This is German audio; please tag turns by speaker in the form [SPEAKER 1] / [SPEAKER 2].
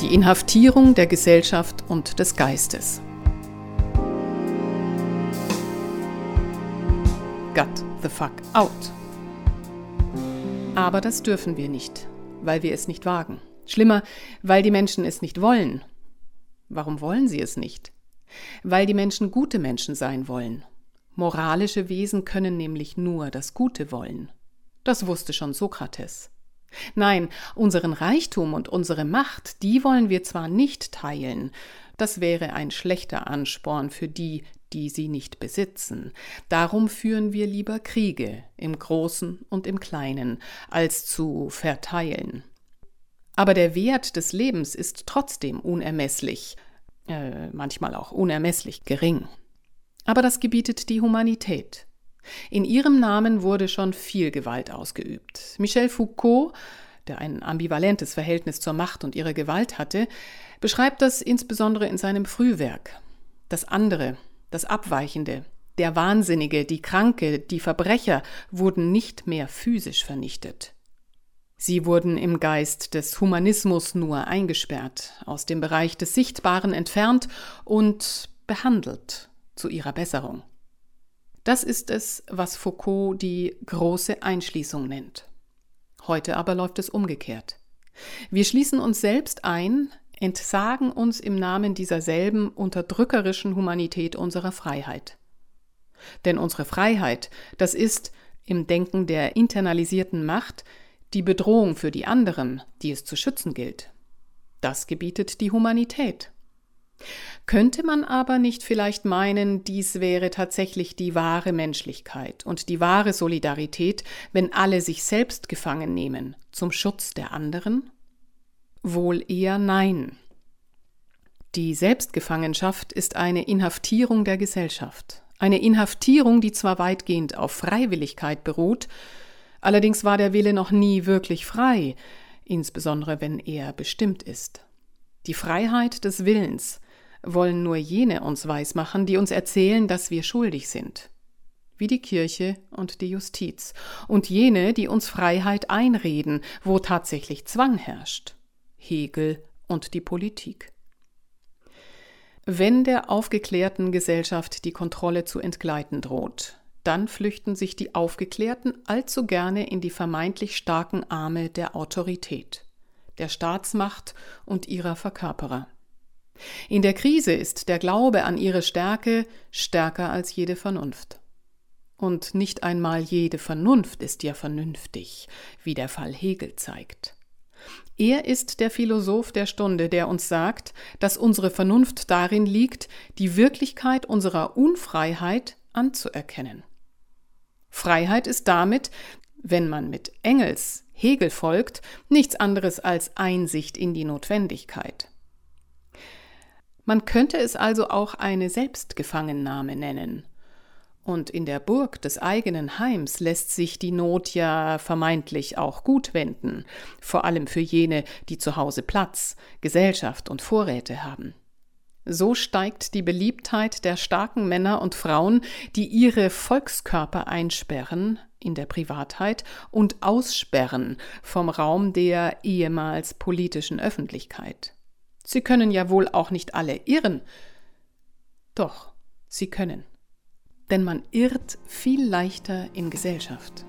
[SPEAKER 1] Die Inhaftierung der Gesellschaft und des Geistes. Got the fuck out. Aber das dürfen wir nicht, weil wir es nicht wagen. Schlimmer, weil die Menschen es nicht wollen. Warum wollen sie es nicht? Weil die Menschen gute Menschen sein wollen. Moralische Wesen können nämlich nur das Gute wollen. Das wusste schon Sokrates. Nein, unseren Reichtum und unsere Macht, die wollen wir zwar nicht teilen, das wäre ein schlechter Ansporn für die, die sie nicht besitzen. Darum führen wir lieber Kriege im Großen und im Kleinen, als zu verteilen. Aber der Wert des Lebens ist trotzdem unermesslich, äh, manchmal auch unermesslich gering. Aber das gebietet die Humanität. In ihrem Namen wurde schon viel Gewalt ausgeübt. Michel Foucault, der ein ambivalentes Verhältnis zur Macht und ihrer Gewalt hatte, beschreibt das insbesondere in seinem Frühwerk. Das andere, das Abweichende, der Wahnsinnige, die Kranke, die Verbrecher wurden nicht mehr physisch vernichtet. Sie wurden im Geist des Humanismus nur eingesperrt, aus dem Bereich des Sichtbaren entfernt und behandelt zu ihrer Besserung. Das ist es, was Foucault die große Einschließung nennt. Heute aber läuft es umgekehrt. Wir schließen uns selbst ein, entsagen uns im Namen dieser selben unterdrückerischen Humanität unserer Freiheit. Denn unsere Freiheit, das ist im Denken der internalisierten Macht die Bedrohung für die anderen, die es zu schützen gilt. Das gebietet die Humanität. Könnte man aber nicht vielleicht meinen, dies wäre tatsächlich die wahre Menschlichkeit und die wahre Solidarität, wenn alle sich selbst gefangen nehmen, zum Schutz der anderen? Wohl eher nein. Die Selbstgefangenschaft ist eine Inhaftierung der Gesellschaft, eine Inhaftierung, die zwar weitgehend auf Freiwilligkeit beruht, allerdings war der Wille noch nie wirklich frei, insbesondere wenn er bestimmt ist. Die Freiheit des Willens, wollen nur jene uns weismachen, die uns erzählen, dass wir schuldig sind, wie die Kirche und die Justiz, und jene, die uns Freiheit einreden, wo tatsächlich Zwang herrscht, Hegel und die Politik. Wenn der aufgeklärten Gesellschaft die Kontrolle zu entgleiten droht, dann flüchten sich die Aufgeklärten allzu gerne in die vermeintlich starken Arme der Autorität, der Staatsmacht und ihrer Verkörperer. In der Krise ist der Glaube an ihre Stärke stärker als jede Vernunft. Und nicht einmal jede Vernunft ist ja vernünftig, wie der Fall Hegel zeigt. Er ist der Philosoph der Stunde, der uns sagt, dass unsere Vernunft darin liegt, die Wirklichkeit unserer Unfreiheit anzuerkennen. Freiheit ist damit, wenn man mit Engels Hegel folgt, nichts anderes als Einsicht in die Notwendigkeit. Man könnte es also auch eine Selbstgefangennahme nennen. Und in der Burg des eigenen Heims lässt sich die Not ja vermeintlich auch gut wenden, vor allem für jene, die zu Hause Platz, Gesellschaft und Vorräte haben. So steigt die Beliebtheit der starken Männer und Frauen, die ihre Volkskörper einsperren in der Privatheit und aussperren vom Raum der ehemals politischen Öffentlichkeit. Sie können ja wohl auch nicht alle irren. Doch, sie können. Denn man irrt viel leichter in Gesellschaft.